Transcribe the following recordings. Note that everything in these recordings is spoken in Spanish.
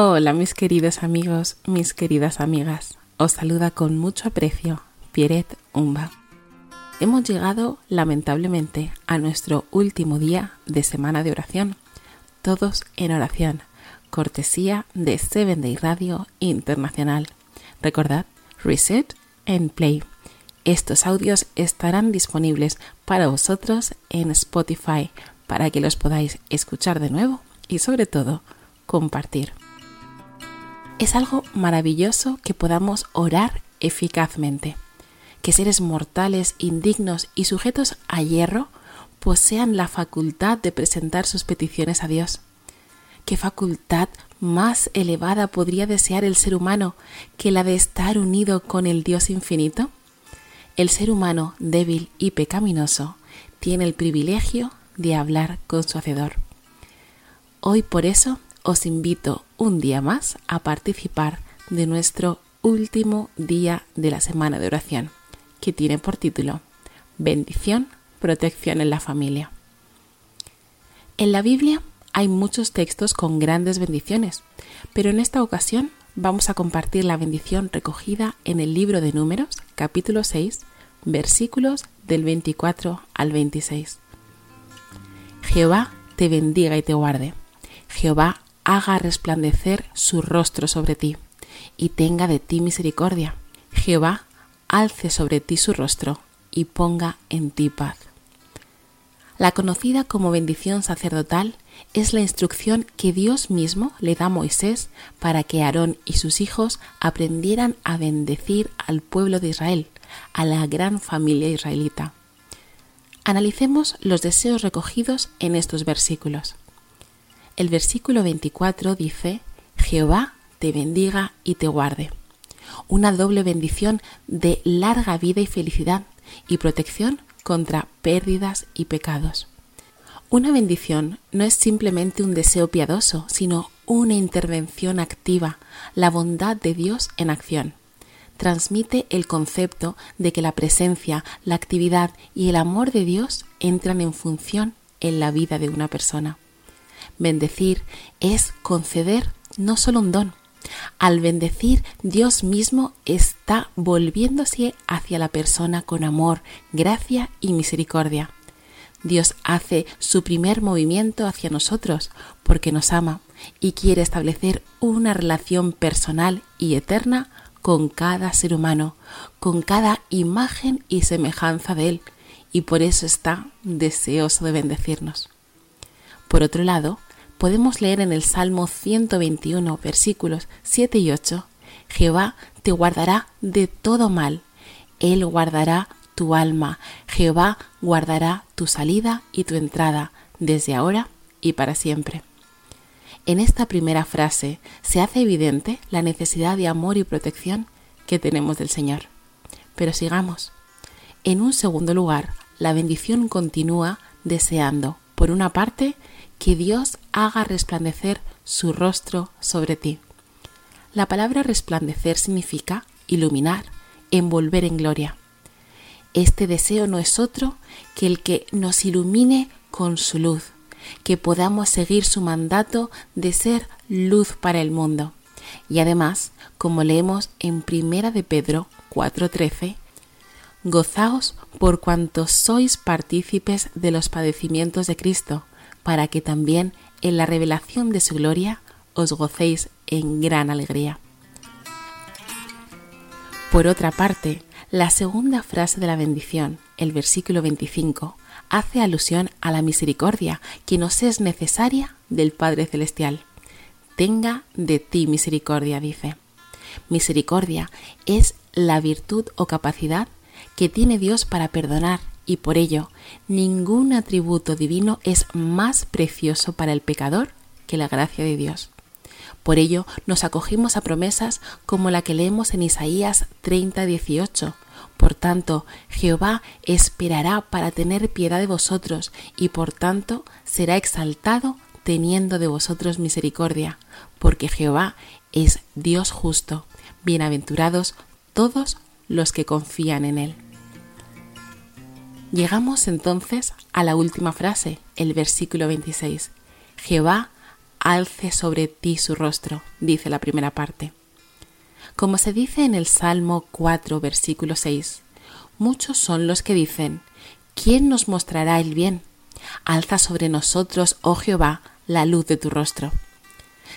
Hola mis queridos amigos, mis queridas amigas. Os saluda con mucho aprecio Pieret Umba. Hemos llegado lamentablemente a nuestro último día de semana de oración. Todos en oración. Cortesía de Seven Day Radio Internacional. Recordad, reset and play. Estos audios estarán disponibles para vosotros en Spotify para que los podáis escuchar de nuevo y sobre todo compartir. Es algo maravilloso que podamos orar eficazmente, que seres mortales, indignos y sujetos a hierro posean la facultad de presentar sus peticiones a Dios. ¿Qué facultad más elevada podría desear el ser humano que la de estar unido con el Dios infinito? El ser humano débil y pecaminoso tiene el privilegio de hablar con su Hacedor. Hoy por eso os invito un día más a participar de nuestro último día de la semana de oración, que tiene por título Bendición, protección en la familia. En la Biblia hay muchos textos con grandes bendiciones, pero en esta ocasión vamos a compartir la bendición recogida en el libro de Números, capítulo 6, versículos del 24 al 26. Jehová te bendiga y te guarde. Jehová haga resplandecer su rostro sobre ti y tenga de ti misericordia. Jehová alce sobre ti su rostro y ponga en ti paz. La conocida como bendición sacerdotal es la instrucción que Dios mismo le da a Moisés para que Aarón y sus hijos aprendieran a bendecir al pueblo de Israel, a la gran familia israelita. Analicemos los deseos recogidos en estos versículos. El versículo 24 dice, Jehová te bendiga y te guarde. Una doble bendición de larga vida y felicidad y protección contra pérdidas y pecados. Una bendición no es simplemente un deseo piadoso, sino una intervención activa, la bondad de Dios en acción. Transmite el concepto de que la presencia, la actividad y el amor de Dios entran en función en la vida de una persona. Bendecir es conceder no solo un don. Al bendecir, Dios mismo está volviéndose hacia la persona con amor, gracia y misericordia. Dios hace su primer movimiento hacia nosotros porque nos ama y quiere establecer una relación personal y eterna con cada ser humano, con cada imagen y semejanza de Él, y por eso está deseoso de bendecirnos. Por otro lado, podemos leer en el Salmo 121, versículos 7 y 8, Jehová te guardará de todo mal, Él guardará tu alma, Jehová guardará tu salida y tu entrada, desde ahora y para siempre. En esta primera frase se hace evidente la necesidad de amor y protección que tenemos del Señor. Pero sigamos. En un segundo lugar, la bendición continúa deseando, por una parte, que Dios haga resplandecer su rostro sobre ti. La palabra resplandecer significa iluminar, envolver en gloria. Este deseo no es otro que el que nos ilumine con su luz, que podamos seguir su mandato de ser luz para el mundo. Y además, como leemos en Primera de Pedro 4:13, gozaos por cuanto sois partícipes de los padecimientos de Cristo, para que también en la revelación de su gloria os gocéis en gran alegría. Por otra parte, la segunda frase de la bendición, el versículo 25, hace alusión a la misericordia que nos es necesaria del Padre Celestial. Tenga de ti misericordia, dice. Misericordia es la virtud o capacidad que tiene Dios para perdonar y por ello ningún atributo divino es más precioso para el pecador que la gracia de Dios. Por ello nos acogimos a promesas como la que leemos en Isaías 30, 18. Por tanto, Jehová esperará para tener piedad de vosotros y por tanto será exaltado teniendo de vosotros misericordia, porque Jehová es Dios justo. Bienaventurados todos los que confían en Él. Llegamos entonces a la última frase, el versículo 26. Jehová alce sobre ti su rostro, dice la primera parte. Como se dice en el Salmo 4, versículo 6, muchos son los que dicen, ¿quién nos mostrará el bien? Alza sobre nosotros, oh Jehová, la luz de tu rostro.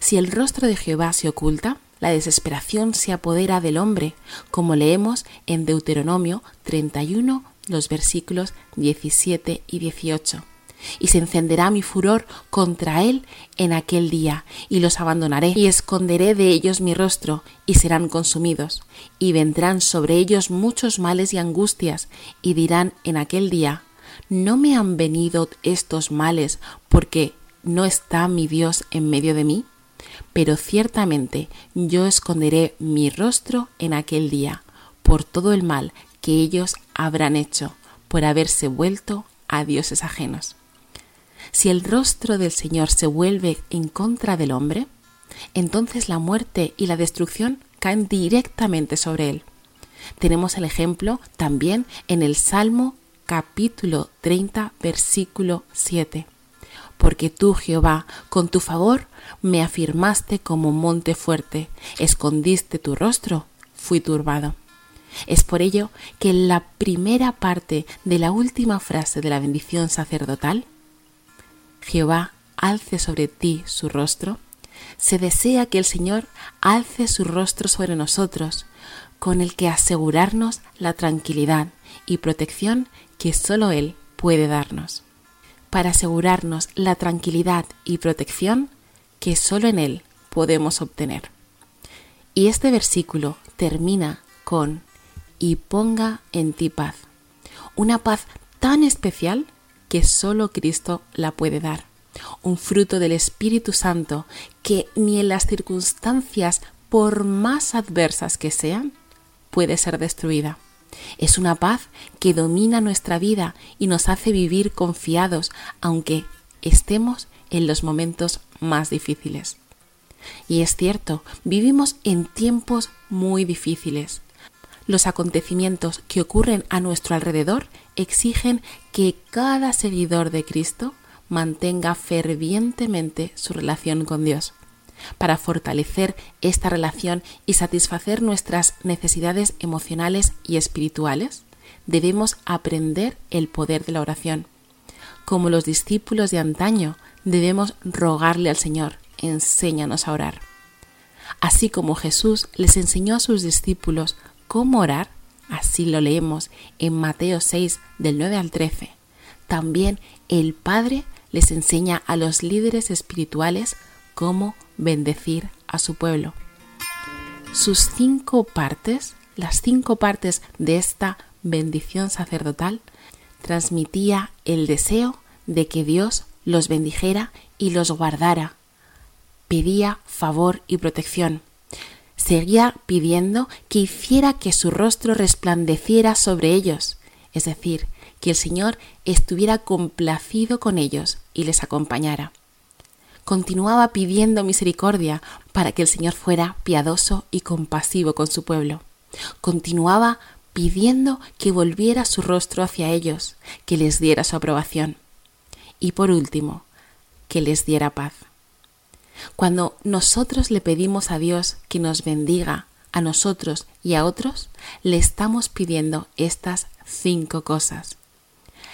Si el rostro de Jehová se oculta, la desesperación se apodera del hombre, como leemos en Deuteronomio 31, los versículos 17 y 18. Y se encenderá mi furor contra él en aquel día, y los abandonaré, y esconderé de ellos mi rostro, y serán consumidos, y vendrán sobre ellos muchos males y angustias, y dirán en aquel día, ¿no me han venido estos males porque no está mi Dios en medio de mí? Pero ciertamente yo esconderé mi rostro en aquel día, por todo el mal que ellos habrán hecho, por haberse vuelto a dioses ajenos. Si el rostro del Señor se vuelve en contra del hombre, entonces la muerte y la destrucción caen directamente sobre él. Tenemos el ejemplo también en el Salmo capítulo 30, versículo 7. Porque tú, Jehová, con tu favor me afirmaste como monte fuerte, escondiste tu rostro, fui turbado. Es por ello que en la primera parte de la última frase de la bendición sacerdotal, Jehová alce sobre ti su rostro, se desea que el Señor alce su rostro sobre nosotros, con el que asegurarnos la tranquilidad y protección que sólo Él puede darnos, para asegurarnos la tranquilidad y protección que sólo en Él podemos obtener. Y este versículo termina con y ponga en ti paz, una paz tan especial que sólo Cristo la puede dar, un fruto del Espíritu Santo que ni en las circunstancias por más adversas que sean, puede ser destruida. Es una paz que domina nuestra vida y nos hace vivir confiados, aunque estemos en los momentos más difíciles. Y es cierto, vivimos en tiempos muy difíciles. Los acontecimientos que ocurren a nuestro alrededor exigen que cada seguidor de Cristo mantenga fervientemente su relación con Dios para fortalecer esta relación y satisfacer nuestras necesidades emocionales y espirituales, debemos aprender el poder de la oración. Como los discípulos de antaño, debemos rogarle al Señor, enséñanos a orar. Así como Jesús les enseñó a sus discípulos cómo orar, así lo leemos en Mateo 6 del 9 al 13. También el Padre les enseña a los líderes espirituales cómo bendecir a su pueblo. Sus cinco partes, las cinco partes de esta bendición sacerdotal, transmitía el deseo de que Dios los bendijera y los guardara. Pedía favor y protección. Seguía pidiendo que hiciera que su rostro resplandeciera sobre ellos, es decir, que el Señor estuviera complacido con ellos y les acompañara continuaba pidiendo misericordia para que el Señor fuera piadoso y compasivo con su pueblo. Continuaba pidiendo que volviera su rostro hacia ellos, que les diera su aprobación. Y por último, que les diera paz. Cuando nosotros le pedimos a Dios que nos bendiga a nosotros y a otros, le estamos pidiendo estas cinco cosas.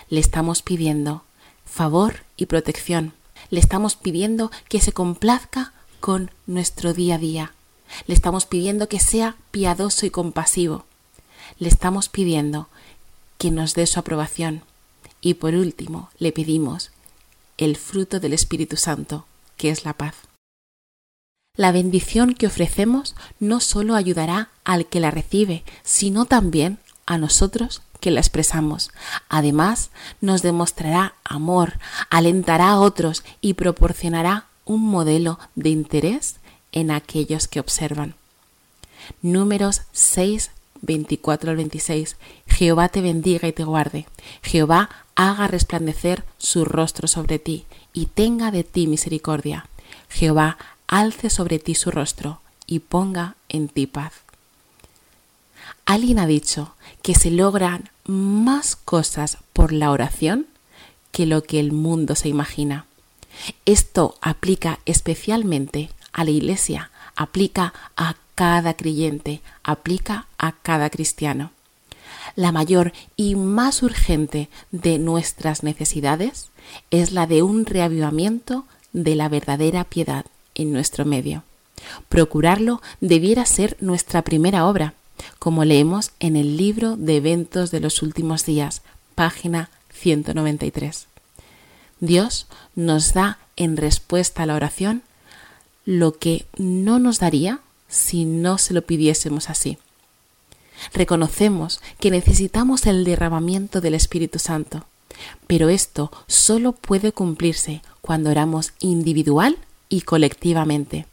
Le estamos pidiendo favor y protección, le estamos pidiendo que se complazca con nuestro día a día. Le estamos pidiendo que sea piadoso y compasivo. Le estamos pidiendo que nos dé su aprobación. Y por último, le pedimos el fruto del Espíritu Santo, que es la paz. La bendición que ofrecemos no solo ayudará al que la recibe, sino también a nosotros que la expresamos. Además, nos demostrará amor, alentará a otros y proporcionará un modelo de interés en aquellos que observan. Números 6, 24 al 26. Jehová te bendiga y te guarde. Jehová haga resplandecer su rostro sobre ti y tenga de ti misericordia. Jehová alce sobre ti su rostro y ponga en ti paz. Alguien ha dicho que se logran más cosas por la oración que lo que el mundo se imagina. Esto aplica especialmente a la Iglesia, aplica a cada creyente, aplica a cada cristiano. La mayor y más urgente de nuestras necesidades es la de un reavivamiento de la verdadera piedad en nuestro medio. Procurarlo debiera ser nuestra primera obra, como leemos en el libro de eventos de los últimos días, página 193. Dios nos da en respuesta a la oración lo que no nos daría si no se lo pidiésemos así. Reconocemos que necesitamos el derramamiento del Espíritu Santo, pero esto solo puede cumplirse cuando oramos individual y colectivamente.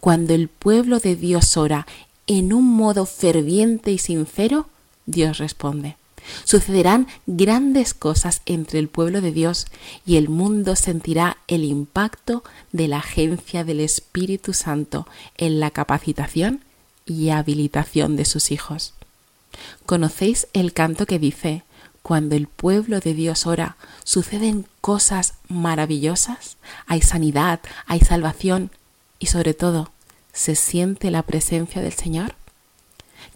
Cuando el pueblo de Dios ora en un modo ferviente y sincero, Dios responde. Sucederán grandes cosas entre el pueblo de Dios y el mundo sentirá el impacto de la agencia del Espíritu Santo en la capacitación y habilitación de sus hijos. ¿Conocéis el canto que dice, cuando el pueblo de Dios ora, suceden cosas maravillosas? Hay sanidad, hay salvación y sobre todo, ¿se siente la presencia del Señor?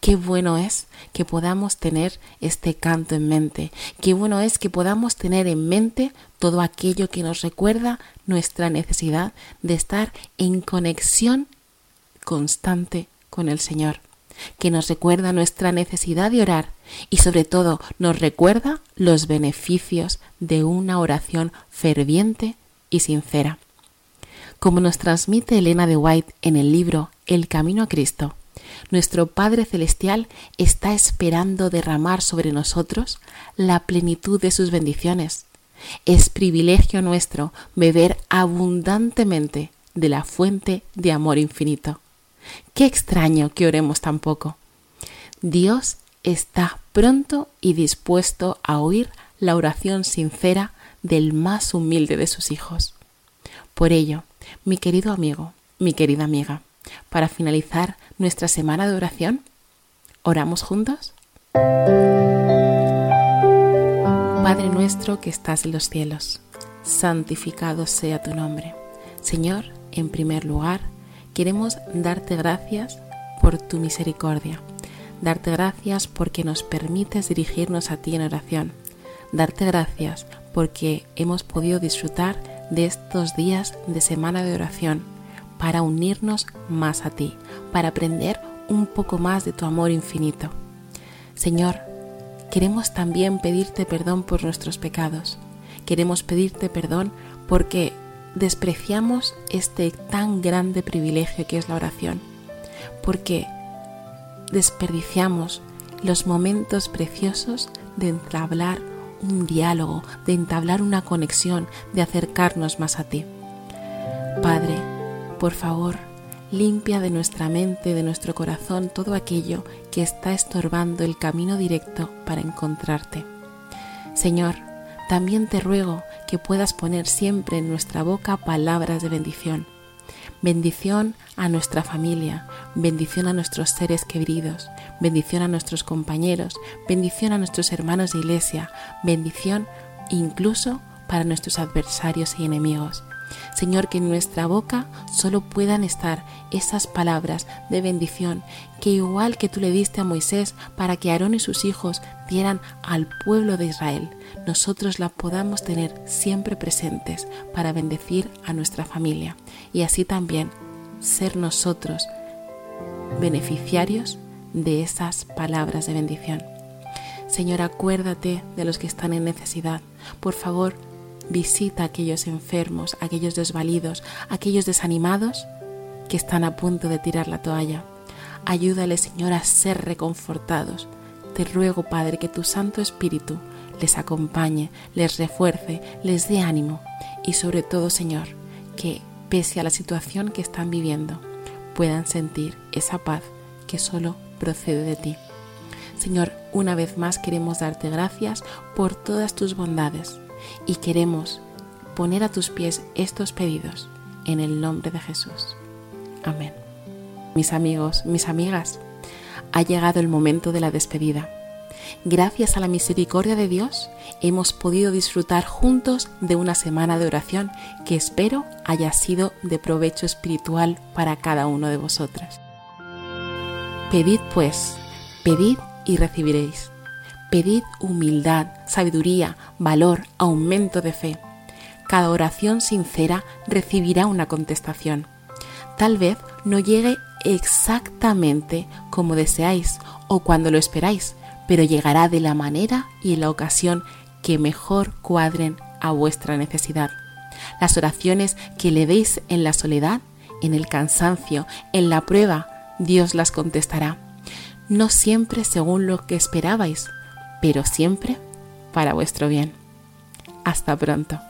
Qué bueno es que podamos tener este canto en mente. Qué bueno es que podamos tener en mente todo aquello que nos recuerda nuestra necesidad de estar en conexión constante con el Señor. Que nos recuerda nuestra necesidad de orar y sobre todo nos recuerda los beneficios de una oración ferviente y sincera. Como nos transmite Elena de White en el libro El Camino a Cristo, nuestro Padre Celestial está esperando derramar sobre nosotros la plenitud de sus bendiciones. Es privilegio nuestro beber abundantemente de la fuente de amor infinito. Qué extraño que oremos tan poco. Dios está pronto y dispuesto a oír la oración sincera del más humilde de sus hijos. Por ello, mi querido amigo, mi querida amiga, para finalizar nuestra semana de oración, ¿oramos juntos? Padre nuestro que estás en los cielos, santificado sea tu nombre. Señor, en primer lugar, queremos darte gracias por tu misericordia, darte gracias porque nos permites dirigirnos a ti en oración, darte gracias porque hemos podido disfrutar de estos días de semana de oración para unirnos más a ti, para aprender un poco más de tu amor infinito. Señor, queremos también pedirte perdón por nuestros pecados. Queremos pedirte perdón porque despreciamos este tan grande privilegio que es la oración, porque desperdiciamos los momentos preciosos de entablar un diálogo, de entablar una conexión, de acercarnos más a ti. Padre, por favor, limpia de nuestra mente, de nuestro corazón todo aquello que está estorbando el camino directo para encontrarte. Señor, también te ruego que puedas poner siempre en nuestra boca palabras de bendición. Bendición a nuestra familia, bendición a nuestros seres queridos, bendición a nuestros compañeros, bendición a nuestros hermanos de iglesia, bendición incluso para nuestros adversarios y enemigos. Señor, que en nuestra boca solo puedan estar esas palabras de bendición que igual que tú le diste a Moisés para que Aarón y sus hijos dieran al pueblo de Israel, nosotros la podamos tener siempre presentes para bendecir a nuestra familia y así también ser nosotros beneficiarios de esas palabras de bendición. Señor, acuérdate de los que están en necesidad. Por favor, Visita a aquellos enfermos, a aquellos desvalidos, a aquellos desanimados que están a punto de tirar la toalla. Ayúdale, Señor, a ser reconfortados. Te ruego, Padre, que tu Santo Espíritu les acompañe, les refuerce, les dé ánimo y sobre todo, Señor, que pese a la situación que están viviendo, puedan sentir esa paz que solo procede de ti. Señor, una vez más queremos darte gracias por todas tus bondades y queremos poner a tus pies estos pedidos en el nombre de Jesús. Amén. Mis amigos, mis amigas, ha llegado el momento de la despedida. Gracias a la misericordia de Dios hemos podido disfrutar juntos de una semana de oración que espero haya sido de provecho espiritual para cada uno de vosotras. Pedid pues, pedid y recibiréis. Pedid humildad, sabiduría, valor, aumento de fe. Cada oración sincera recibirá una contestación. Tal vez no llegue exactamente como deseáis o cuando lo esperáis, pero llegará de la manera y en la ocasión que mejor cuadren a vuestra necesidad. Las oraciones que le deis en la soledad, en el cansancio, en la prueba, Dios las contestará. No siempre según lo que esperabais, pero siempre para vuestro bien. Hasta pronto.